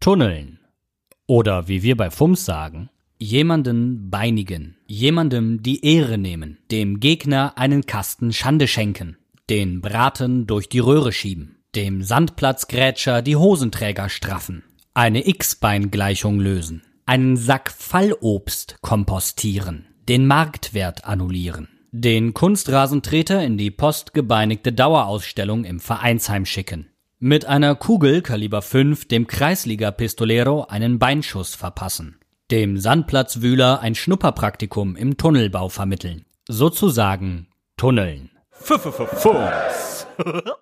Tunneln. Oder wie wir bei FUMS sagen, jemanden beinigen, jemandem die Ehre nehmen, dem Gegner einen Kasten Schande schenken, den Braten durch die Röhre schieben, dem Sandplatzgrätscher die Hosenträger straffen, eine X-Bein-Gleichung lösen, einen Sack Fallobst kompostieren, den Marktwert annullieren, den Kunstrasentreter in die postgebeinigte Dauerausstellung im Vereinsheim schicken, mit einer Kugel Kaliber 5 dem Kreisliga-Pistolero einen Beinschuss verpassen, dem Sandplatzwühler ein Schnupperpraktikum im Tunnelbau vermitteln, sozusagen tunneln. F -f -f -Fums.